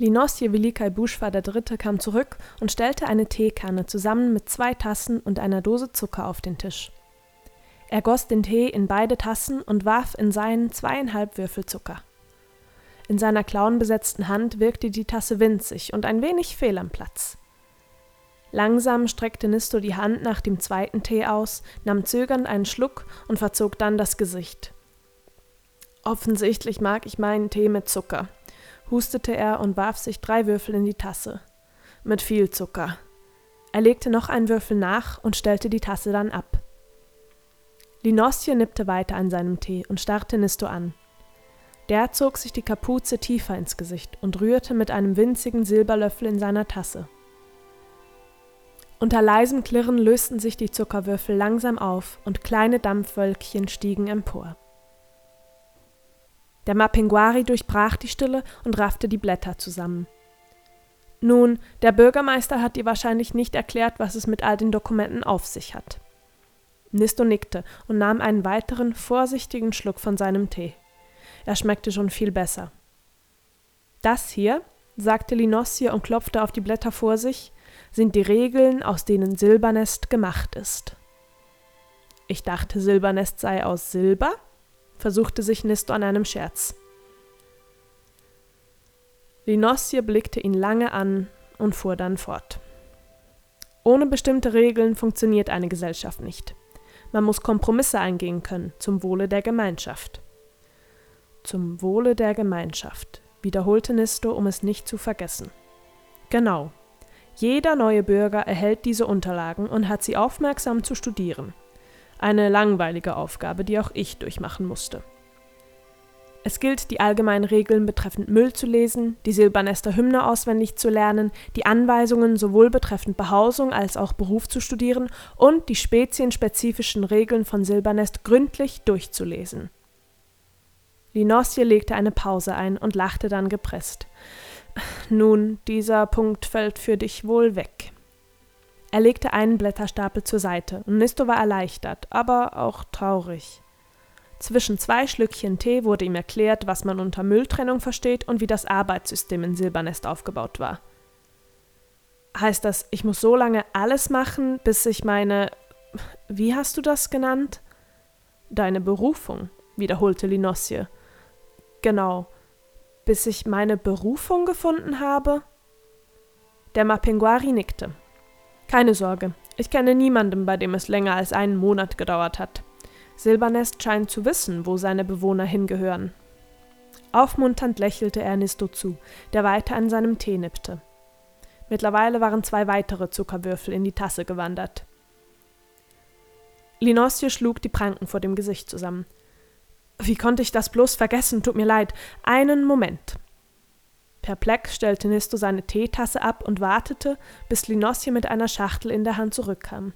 Linosje Velikai Buschwa III. kam zurück und stellte eine Teekanne zusammen mit zwei Tassen und einer Dose Zucker auf den Tisch. Er goss den Tee in beide Tassen und warf in seinen zweieinhalb Würfel Zucker. In seiner klauenbesetzten Hand wirkte die Tasse winzig und ein wenig fehl am Platz. Langsam streckte Nisto die Hand nach dem zweiten Tee aus, nahm zögernd einen Schluck und verzog dann das Gesicht. Offensichtlich mag ich meinen Tee mit Zucker, hustete er und warf sich drei Würfel in die Tasse. Mit viel Zucker. Er legte noch einen Würfel nach und stellte die Tasse dann ab. Linosje nippte weiter an seinem Tee und starrte Nisto an. Der zog sich die Kapuze tiefer ins Gesicht und rührte mit einem winzigen Silberlöffel in seiner Tasse. Unter leisem Klirren lösten sich die Zuckerwürfel langsam auf und kleine Dampfwölkchen stiegen empor. Der Mapinguari durchbrach die Stille und raffte die Blätter zusammen. Nun, der Bürgermeister hat dir wahrscheinlich nicht erklärt, was es mit all den Dokumenten auf sich hat. Nisto nickte und nahm einen weiteren, vorsichtigen Schluck von seinem Tee. Er schmeckte schon viel besser. Das hier, sagte Linosje und klopfte auf die Blätter vor sich, sind die Regeln, aus denen Silbernest gemacht ist. Ich dachte, Silbernest sei aus Silber, versuchte sich Nisto an einem Scherz. Linosje blickte ihn lange an und fuhr dann fort. Ohne bestimmte Regeln funktioniert eine Gesellschaft nicht. Man muss Kompromisse eingehen können zum Wohle der Gemeinschaft. Zum Wohle der Gemeinschaft, wiederholte Nisto, um es nicht zu vergessen. Genau. Jeder neue Bürger erhält diese Unterlagen und hat sie aufmerksam zu studieren. Eine langweilige Aufgabe, die auch ich durchmachen musste. Es gilt, die allgemeinen Regeln betreffend Müll zu lesen, die Silbernester Hymne auswendig zu lernen, die Anweisungen sowohl betreffend Behausung als auch Beruf zu studieren und die spezienspezifischen Regeln von Silbernest gründlich durchzulesen. Linosje legte eine Pause ein und lachte dann gepresst. Nun, dieser Punkt fällt für dich wohl weg. Er legte einen Blätterstapel zur Seite, und Nisto war erleichtert, aber auch traurig. Zwischen zwei Schlückchen Tee wurde ihm erklärt, was man unter Mülltrennung versteht und wie das Arbeitssystem in Silbernest aufgebaut war. Heißt das, ich muss so lange alles machen, bis ich meine. Wie hast du das genannt? Deine Berufung, wiederholte Linosje. Genau. Bis ich meine Berufung gefunden habe? Der Mapinguari nickte. Keine Sorge, ich kenne niemanden, bei dem es länger als einen Monat gedauert hat. Silbernest scheint zu wissen, wo seine Bewohner hingehören. Aufmunternd lächelte er Nisto zu, der weiter an seinem Tee nippte. Mittlerweile waren zwei weitere Zuckerwürfel in die Tasse gewandert. Linosje schlug die Pranken vor dem Gesicht zusammen. Wie konnte ich das bloß vergessen? Tut mir leid. Einen Moment. Perplex stellte Nisto seine Teetasse ab und wartete, bis Linosje mit einer Schachtel in der Hand zurückkam.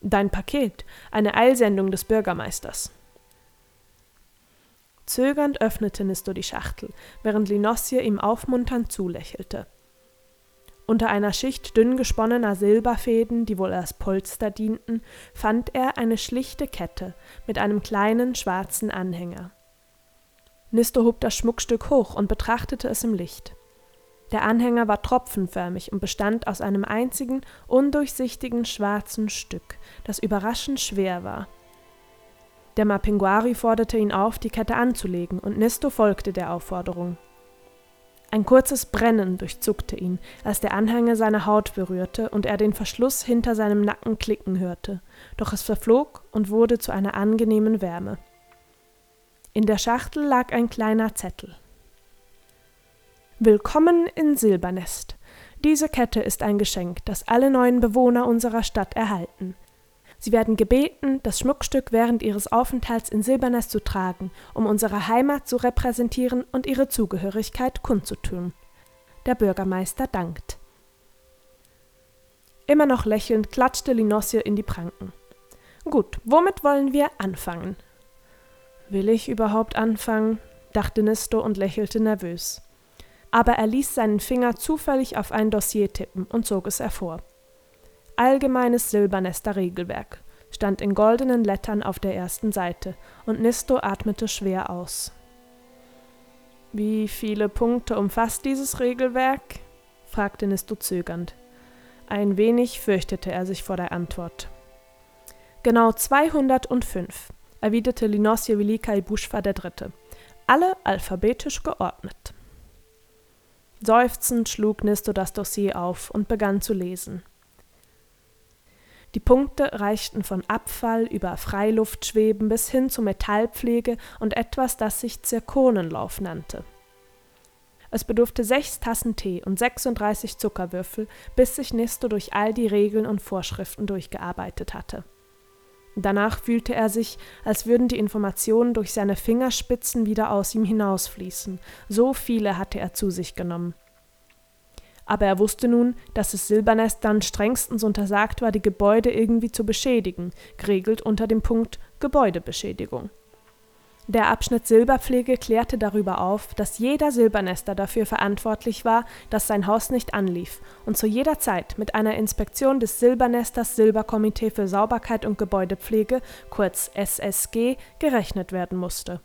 Dein Paket, eine Eilsendung des Bürgermeisters. Zögernd öffnete Nisto die Schachtel, während Linosje ihm aufmunternd zulächelte. Unter einer Schicht dünn gesponnener Silberfäden, die wohl als Polster dienten, fand er eine schlichte Kette mit einem kleinen schwarzen Anhänger. Nisto hob das Schmuckstück hoch und betrachtete es im Licht. Der Anhänger war tropfenförmig und bestand aus einem einzigen, undurchsichtigen schwarzen Stück, das überraschend schwer war. Der Mapinguari forderte ihn auf, die Kette anzulegen, und Nisto folgte der Aufforderung. Ein kurzes Brennen durchzuckte ihn, als der Anhänger seine Haut berührte und er den Verschluss hinter seinem Nacken klicken hörte, doch es verflog und wurde zu einer angenehmen Wärme. In der Schachtel lag ein kleiner Zettel. Willkommen in Silbernest. Diese Kette ist ein Geschenk, das alle neuen Bewohner unserer Stadt erhalten. Sie werden gebeten, das Schmuckstück während ihres Aufenthalts in Silbernest zu tragen, um unsere Heimat zu repräsentieren und ihre Zugehörigkeit kundzutun. Der Bürgermeister dankt. Immer noch lächelnd klatschte Linosje in die Pranken. Gut, womit wollen wir anfangen? Will ich überhaupt anfangen? dachte Nisto und lächelte nervös aber er ließ seinen Finger zufällig auf ein Dossier tippen und zog es hervor. Allgemeines Silbernester Regelwerk stand in goldenen Lettern auf der ersten Seite, und Nisto atmete schwer aus. Wie viele Punkte umfasst dieses Regelwerk? fragte Nisto zögernd. Ein wenig fürchtete er sich vor der Antwort. Genau 205, erwiderte Linosje Velikai Buschwa III. Alle alphabetisch geordnet. Seufzend schlug Nisto das Dossier auf und begann zu lesen. Die Punkte reichten von Abfall über Freiluftschweben bis hin zu Metallpflege und etwas, das sich Zirkonenlauf nannte. Es bedurfte sechs Tassen Tee und 36 Zuckerwürfel, bis sich Nisto durch all die Regeln und Vorschriften durchgearbeitet hatte. Danach fühlte er sich, als würden die Informationen durch seine Fingerspitzen wieder aus ihm hinausfließen, so viele hatte er zu sich genommen. Aber er wusste nun, dass es Silbernestern strengstens untersagt war, die Gebäude irgendwie zu beschädigen, geregelt unter dem Punkt Gebäudebeschädigung. Der Abschnitt Silberpflege klärte darüber auf, dass jeder Silbernester dafür verantwortlich war, dass sein Haus nicht anlief und zu jeder Zeit mit einer Inspektion des Silbernesters Silberkomitee für Sauberkeit und Gebäudepflege, kurz SSG, gerechnet werden musste.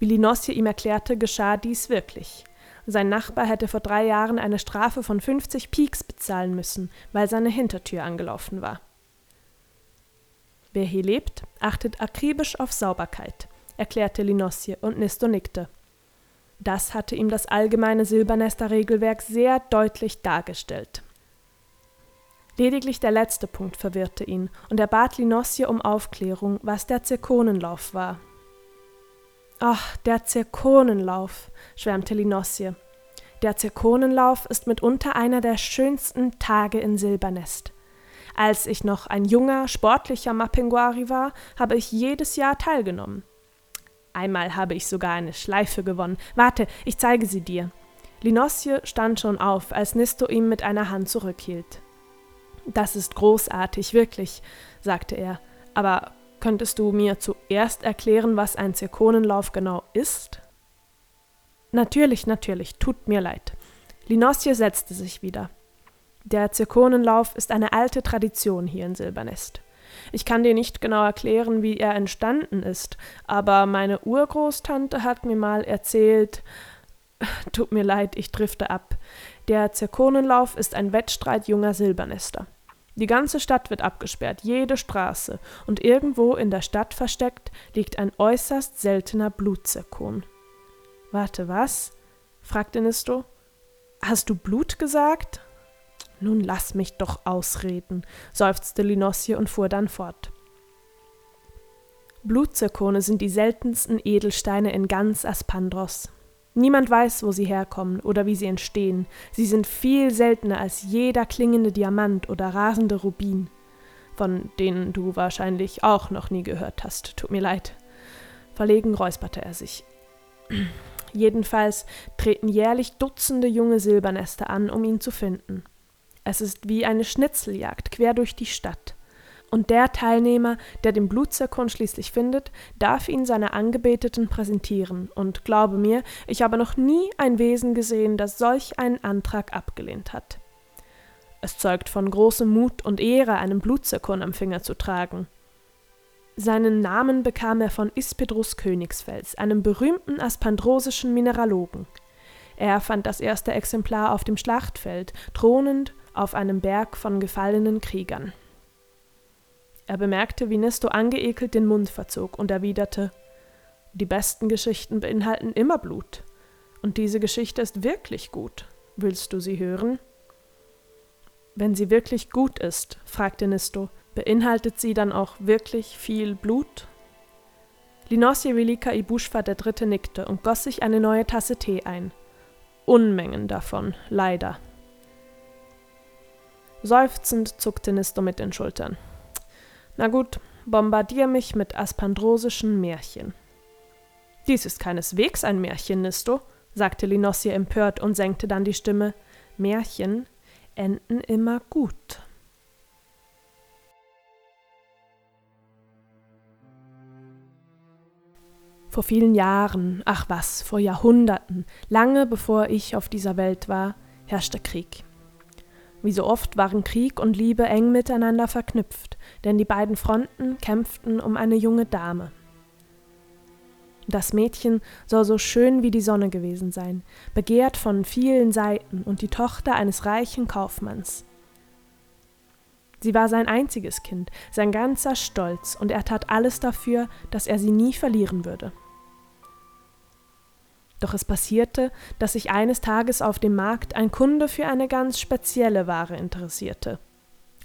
Wie Linosje ihm erklärte, geschah dies wirklich. Sein Nachbar hätte vor drei Jahren eine Strafe von 50 Pieks bezahlen müssen, weil seine Hintertür angelaufen war. Wer hier lebt, achtet akribisch auf Sauberkeit erklärte Linosje und Nisto nickte. Das hatte ihm das allgemeine Silbernester-Regelwerk sehr deutlich dargestellt. Lediglich der letzte Punkt verwirrte ihn, und er bat Linosje um Aufklärung, was der Zirkonenlauf war. Ach, der Zirkonenlauf, schwärmte Linosje. Der Zirkonenlauf ist mitunter einer der schönsten Tage in Silbernest. Als ich noch ein junger, sportlicher Mapinguari war, habe ich jedes Jahr teilgenommen. Einmal habe ich sogar eine Schleife gewonnen. Warte, ich zeige sie dir. Linosje stand schon auf, als Nisto ihm mit einer Hand zurückhielt. Das ist großartig, wirklich, sagte er. Aber könntest du mir zuerst erklären, was ein Zirkonenlauf genau ist? Natürlich, natürlich, tut mir leid. Linosje setzte sich wieder. Der Zirkonenlauf ist eine alte Tradition hier in Silbernest. Ich kann dir nicht genau erklären, wie er entstanden ist, aber meine Urgroßtante hat mir mal erzählt, tut mir leid, ich drifte ab. Der Zirkonenlauf ist ein Wettstreit junger Silbernester. Die ganze Stadt wird abgesperrt, jede Straße, und irgendwo in der Stadt versteckt liegt ein äußerst seltener Blutzirkon. Warte, was? fragte Nisto. Hast du Blut gesagt? Nun lass mich doch ausreden, seufzte Linosje und fuhr dann fort. Blutzirkone sind die seltensten Edelsteine in ganz Aspandros. Niemand weiß, wo sie herkommen oder wie sie entstehen. Sie sind viel seltener als jeder klingende Diamant oder rasende Rubin, von denen du wahrscheinlich auch noch nie gehört hast. Tut mir leid. Verlegen räusperte er sich. Jedenfalls treten jährlich Dutzende junge Silbernester an, um ihn zu finden. Es ist wie eine Schnitzeljagd quer durch die Stadt. Und der Teilnehmer, der den Blutzirkon schließlich findet, darf ihn seiner Angebeteten präsentieren. Und glaube mir, ich habe noch nie ein Wesen gesehen, das solch einen Antrag abgelehnt hat. Es zeugt von großem Mut und Ehre, einen Blutzirkon am Finger zu tragen. Seinen Namen bekam er von Ispedrus Königsfels, einem berühmten aspandrosischen Mineralogen. Er fand das erste Exemplar auf dem Schlachtfeld, thronend auf einem Berg von gefallenen Kriegern. Er bemerkte, wie Nisto angeekelt den Mund verzog und erwiderte Die besten Geschichten beinhalten immer Blut. Und diese Geschichte ist wirklich gut. Willst du sie hören? Wenn sie wirklich gut ist, fragte Nisto, beinhaltet sie dann auch wirklich viel Blut? Linosje Velika Ibushva Dritte nickte und goss sich eine neue Tasse Tee ein. Unmengen davon, leider. Seufzend zuckte Nisto mit den Schultern. Na gut, bombardier mich mit aspandrosischen Märchen. Dies ist keineswegs ein Märchen, Nisto, sagte Linosje empört und senkte dann die Stimme. Märchen enden immer gut. Vor vielen Jahren, ach was, vor Jahrhunderten, lange bevor ich auf dieser Welt war, herrschte Krieg. Wie so oft waren Krieg und Liebe eng miteinander verknüpft, denn die beiden Fronten kämpften um eine junge Dame. Das Mädchen soll so schön wie die Sonne gewesen sein, begehrt von vielen Seiten und die Tochter eines reichen Kaufmanns. Sie war sein einziges Kind, sein ganzer Stolz, und er tat alles dafür, dass er sie nie verlieren würde. Doch es passierte, dass sich eines Tages auf dem Markt ein Kunde für eine ganz spezielle Ware interessierte.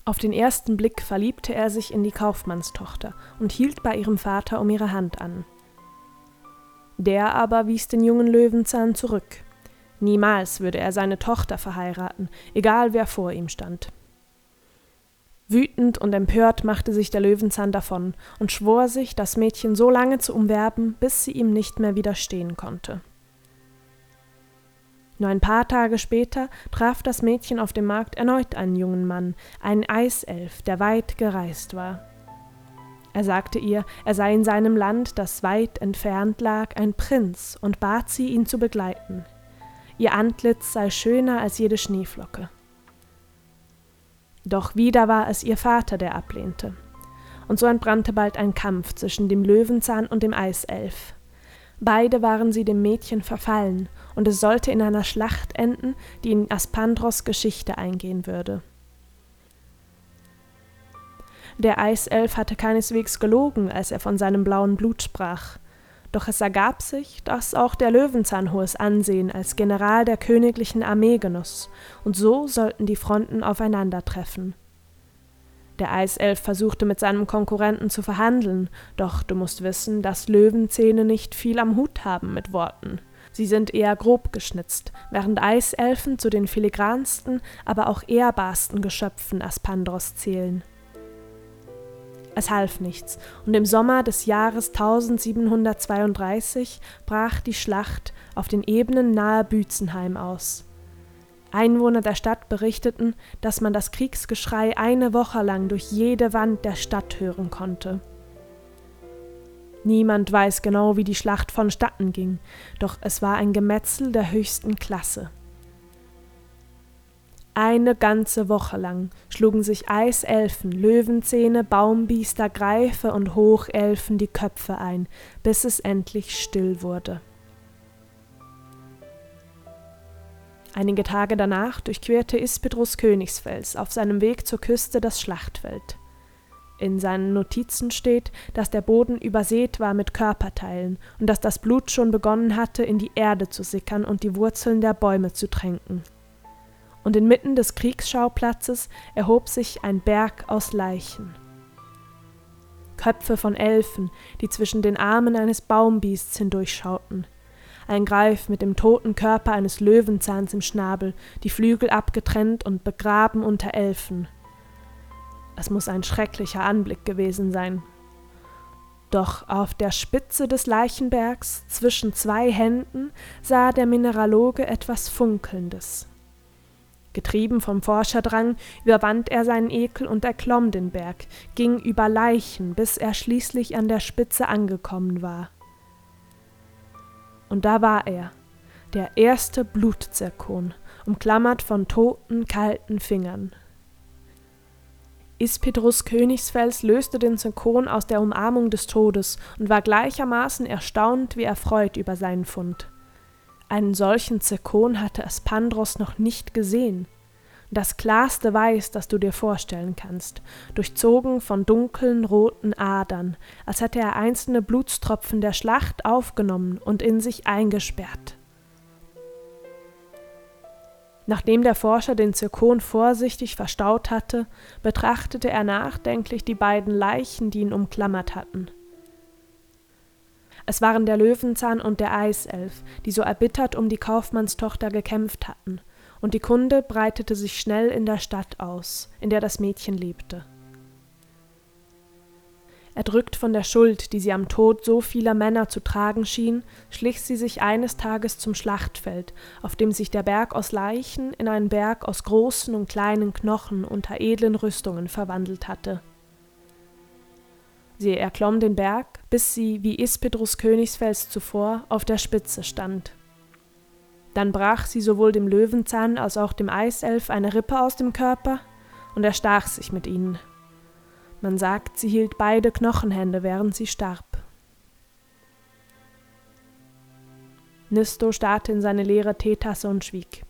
Auf den ersten Blick verliebte er sich in die Kaufmannstochter und hielt bei ihrem Vater um ihre Hand an. Der aber wies den jungen Löwenzahn zurück. Niemals würde er seine Tochter verheiraten, egal wer vor ihm stand. Wütend und empört machte sich der Löwenzahn davon und schwor sich, das Mädchen so lange zu umwerben, bis sie ihm nicht mehr widerstehen konnte. Nur ein paar Tage später traf das Mädchen auf dem Markt erneut einen jungen Mann, einen Eiself, der weit gereist war. Er sagte ihr, er sei in seinem Land, das weit entfernt lag, ein Prinz und bat sie, ihn zu begleiten. Ihr Antlitz sei schöner als jede Schneeflocke. Doch wieder war es ihr Vater, der ablehnte. Und so entbrannte bald ein Kampf zwischen dem Löwenzahn und dem Eiself. Beide waren sie dem Mädchen verfallen, und es sollte in einer Schlacht enden, die in Aspandros Geschichte eingehen würde. Der Eiself hatte keineswegs gelogen, als er von seinem blauen Blut sprach. Doch es ergab sich, dass auch der Löwenzahn hohes Ansehen als General der königlichen Armee genoss, und so sollten die Fronten aufeinandertreffen. Der Eiself versuchte mit seinem Konkurrenten zu verhandeln, doch du musst wissen, dass Löwenzähne nicht viel am Hut haben mit Worten. Sie sind eher grob geschnitzt, während Eiselfen zu den filigransten, aber auch ehrbarsten Geschöpfen Aspandros zählen. Es half nichts, und im Sommer des Jahres 1732 brach die Schlacht auf den Ebenen nahe Büzenheim aus. Einwohner der Stadt berichteten, dass man das Kriegsgeschrei eine Woche lang durch jede Wand der Stadt hören konnte. Niemand weiß genau, wie die Schlacht vonstatten ging, doch es war ein Gemetzel der höchsten Klasse. Eine ganze Woche lang schlugen sich Eiselfen, Löwenzähne, Baumbiester, Greife und Hochelfen die Köpfe ein, bis es endlich still wurde. Einige Tage danach durchquerte Ispedrus Königsfels auf seinem Weg zur Küste das Schlachtfeld. In seinen Notizen steht, dass der Boden übersät war mit Körperteilen und dass das Blut schon begonnen hatte, in die Erde zu sickern und die Wurzeln der Bäume zu tränken und inmitten des Kriegsschauplatzes erhob sich ein Berg aus Leichen. Köpfe von Elfen, die zwischen den Armen eines Baumbiests hindurchschauten, ein Greif mit dem toten Körper eines Löwenzahns im Schnabel, die Flügel abgetrennt und begraben unter Elfen. Es muss ein schrecklicher Anblick gewesen sein. Doch auf der Spitze des Leichenbergs zwischen zwei Händen sah der Mineraloge etwas Funkelndes. Getrieben vom Forscherdrang überwand er seinen Ekel und erklomm den Berg, ging über Leichen, bis er schließlich an der Spitze angekommen war. Und da war er, der erste Blutzirkon, umklammert von toten, kalten Fingern. Ispedrus Königsfels löste den Zirkon aus der Umarmung des Todes und war gleichermaßen erstaunt wie erfreut über seinen Fund. Einen solchen Zirkon hatte Aspandros noch nicht gesehen. Das klarste Weiß, das du dir vorstellen kannst, durchzogen von dunklen roten Adern, als hätte er einzelne Blutstropfen der Schlacht aufgenommen und in sich eingesperrt. Nachdem der Forscher den Zirkon vorsichtig verstaut hatte, betrachtete er nachdenklich die beiden Leichen, die ihn umklammert hatten. Es waren der Löwenzahn und der Eiself, die so erbittert um die Kaufmannstochter gekämpft hatten, und die Kunde breitete sich schnell in der Stadt aus, in der das Mädchen lebte. Erdrückt von der Schuld, die sie am Tod so vieler Männer zu tragen schien, schlich sie sich eines Tages zum Schlachtfeld, auf dem sich der Berg aus Leichen in einen Berg aus großen und kleinen Knochen unter edlen Rüstungen verwandelt hatte. Sie erklomm den Berg, bis sie, wie Ispedrus Königsfels zuvor, auf der Spitze stand. Dann brach sie sowohl dem Löwenzahn als auch dem Eiself eine Rippe aus dem Körper und erstach sich mit ihnen. Man sagt, sie hielt beide Knochenhände, während sie starb. Nisto starrte in seine leere Teetasse und schwieg.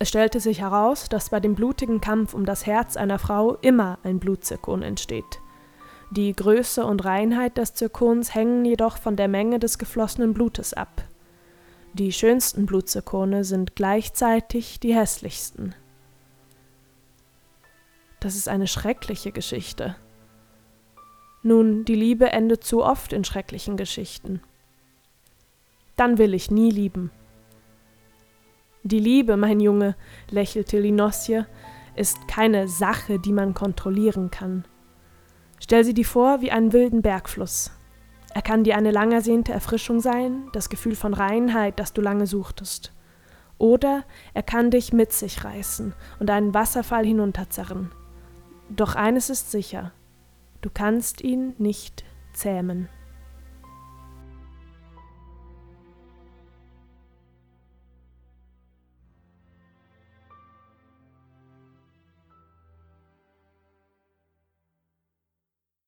Es stellte sich heraus, dass bei dem blutigen Kampf um das Herz einer Frau immer ein Blutzirkon entsteht. Die Größe und Reinheit des Zirkons hängen jedoch von der Menge des geflossenen Blutes ab. Die schönsten Blutzirkone sind gleichzeitig die hässlichsten. Das ist eine schreckliche Geschichte. Nun, die Liebe endet zu oft in schrecklichen Geschichten. Dann will ich nie lieben. Die Liebe, mein Junge, lächelte Linosje, ist keine Sache, die man kontrollieren kann. Stell sie dir vor wie einen wilden Bergfluss. Er kann dir eine lang ersehnte Erfrischung sein, das Gefühl von Reinheit, das du lange suchtest. Oder er kann dich mit sich reißen und einen Wasserfall hinunterzerren. Doch eines ist sicher, du kannst ihn nicht zähmen.